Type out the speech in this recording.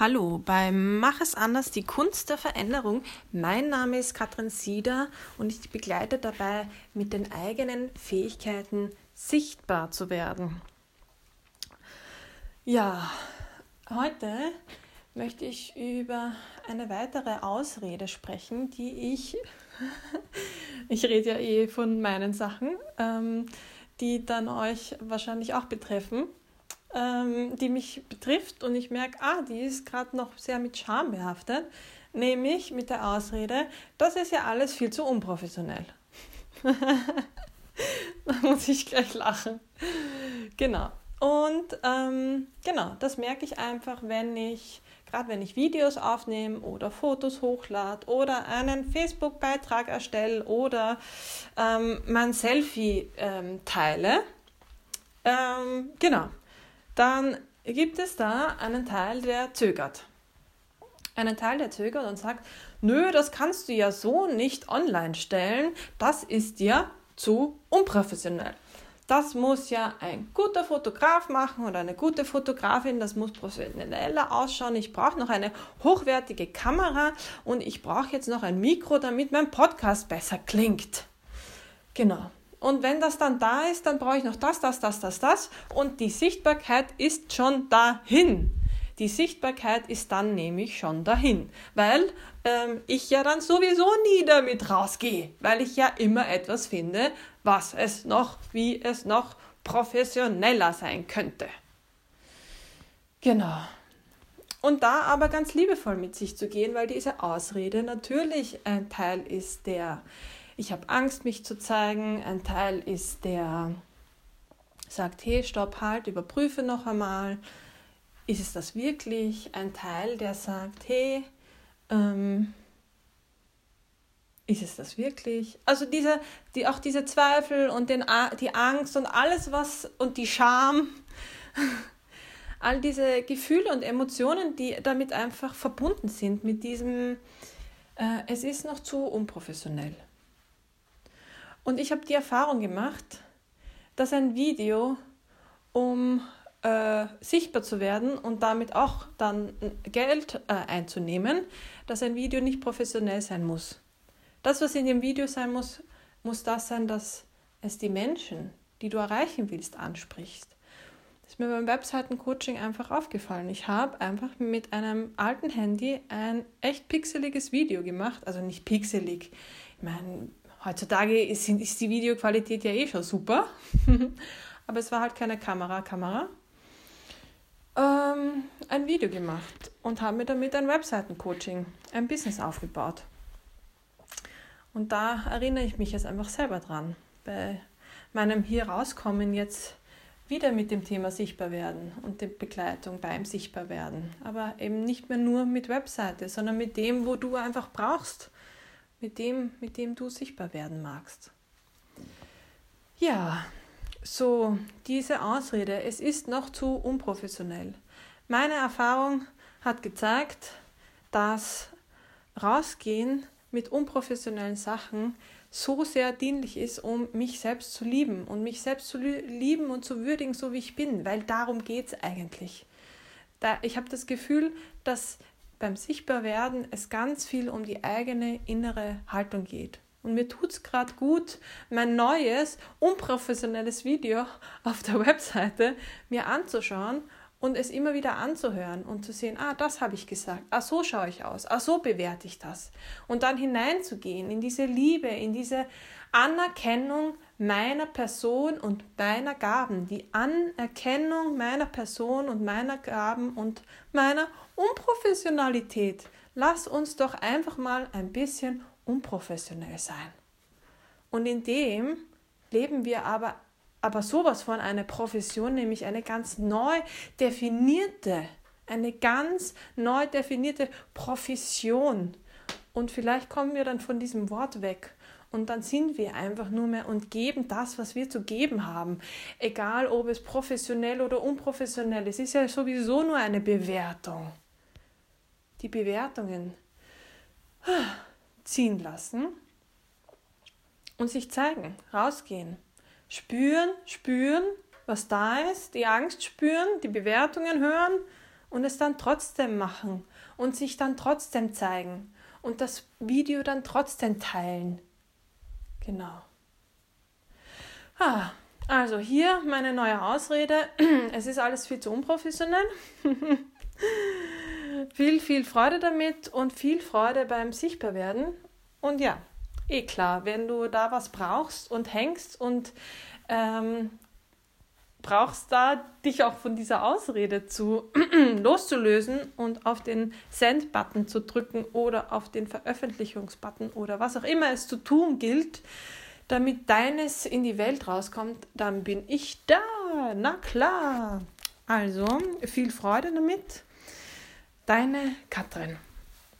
Hallo beim Mach es anders, die Kunst der Veränderung. Mein Name ist Katrin Sieder und ich begleite dabei, mit den eigenen Fähigkeiten sichtbar zu werden. Ja, heute möchte ich über eine weitere Ausrede sprechen, die ich, ich rede ja eh von meinen Sachen, ähm, die dann euch wahrscheinlich auch betreffen ähm, die mich betrifft und ich merke, ah, die ist gerade noch sehr mit Scham behaftet, nämlich mit der Ausrede, das ist ja alles viel zu unprofessionell. da muss ich gleich lachen. Genau. Und ähm, genau, das merke ich einfach, wenn ich, gerade wenn ich Videos aufnehme oder Fotos hochlade oder einen Facebook-Beitrag erstelle oder ähm, mein Selfie ähm, teile. Ähm, genau, dann gibt es da einen Teil, der zögert. Einen Teil, der zögert und sagt, nö, das kannst du ja so nicht online stellen, das ist ja zu unprofessionell. Das muss ja ein guter Fotograf machen oder eine gute Fotografin, das muss professioneller ausschauen. Ich brauche noch eine hochwertige Kamera und ich brauche jetzt noch ein Mikro, damit mein Podcast besser klingt. Genau. Und wenn das dann da ist, dann brauche ich noch das, das, das, das, das. Und die Sichtbarkeit ist schon dahin. Die Sichtbarkeit ist dann nämlich schon dahin, weil ähm, ich ja dann sowieso nie damit rausgehe, weil ich ja immer etwas finde, was es noch, wie es noch professioneller sein könnte. Genau. Und da aber ganz liebevoll mit sich zu gehen, weil diese Ausrede natürlich ein Teil ist, der ich habe Angst, mich zu zeigen. Ein Teil ist der sagt, hey, stopp, halt, überprüfe noch einmal. Ist es das wirklich? Ein Teil, der sagt, hey, ähm, ist es das wirklich? Also diese, die, auch diese Zweifel und den, die Angst und alles, was und die Scham, all diese Gefühle und Emotionen, die damit einfach verbunden sind, mit diesem, äh, es ist noch zu unprofessionell. Und ich habe die Erfahrung gemacht, dass ein Video, um äh, sichtbar zu werden und damit auch dann Geld äh, einzunehmen, dass ein Video nicht professionell sein muss. Das, was in dem Video sein muss, muss das sein, dass es die Menschen, die du erreichen willst, anspricht. Das ist mir beim Webseiten-Coaching einfach aufgefallen. Ich habe einfach mit einem alten Handy ein echt pixeliges Video gemacht. Also nicht pixelig. Ich meine, Heutzutage ist, ist die Videoqualität ja eh schon super, aber es war halt keine Kamera, Kamera. Ähm, ein Video gemacht und habe mir damit ein Webseitencoaching, ein Business aufgebaut. Und da erinnere ich mich jetzt einfach selber dran, bei meinem hier rauskommen jetzt wieder mit dem Thema Sichtbarwerden und der Begleitung beim Sichtbarwerden. Aber eben nicht mehr nur mit Webseite, sondern mit dem, wo du einfach brauchst mit dem, mit dem du sichtbar werden magst. Ja, so diese Ausrede, es ist noch zu unprofessionell. Meine Erfahrung hat gezeigt, dass rausgehen mit unprofessionellen Sachen so sehr dienlich ist, um mich selbst zu lieben und mich selbst zu lieben und zu würdigen, so wie ich bin, weil darum geht es eigentlich. Da, ich habe das Gefühl, dass beim Sichtbarwerden es ganz viel um die eigene innere Haltung geht. Und mir tut es gerade gut, mein neues, unprofessionelles Video auf der Webseite mir anzuschauen und es immer wieder anzuhören und zu sehen, ah, das habe ich gesagt, ah, so schaue ich aus, ah, so bewerte ich das. Und dann hineinzugehen in diese Liebe, in diese Anerkennung meiner Person und meiner Gaben, die Anerkennung meiner Person und meiner Gaben und meiner Unprofessionalität. Lass uns doch einfach mal ein bisschen unprofessionell sein. Und in dem leben wir aber, aber sowas von einer Profession, nämlich eine ganz neu definierte, eine ganz neu definierte Profession. Und vielleicht kommen wir dann von diesem Wort weg und dann sind wir einfach nur mehr und geben das, was wir zu geben haben. Egal, ob es professionell oder unprofessionell ist. Ist ja sowieso nur eine Bewertung. Die Bewertungen ziehen lassen und sich zeigen, rausgehen. Spüren, spüren, was da ist, die Angst spüren, die Bewertungen hören und es dann trotzdem machen und sich dann trotzdem zeigen und das Video dann trotzdem teilen. Genau. Ah, also hier meine neue Ausrede. Es ist alles viel zu unprofessionell. viel, viel Freude damit und viel Freude beim Sichtbarwerden. Und ja, eh klar, wenn du da was brauchst und hängst und ähm, brauchst da dich auch von dieser Ausrede zu loszulösen und auf den Send-Button zu drücken oder auf den Veröffentlichungsbutton oder was auch immer es zu tun gilt, damit deines in die Welt rauskommt, dann bin ich da. Na klar. Also, viel Freude damit. Deine Katrin.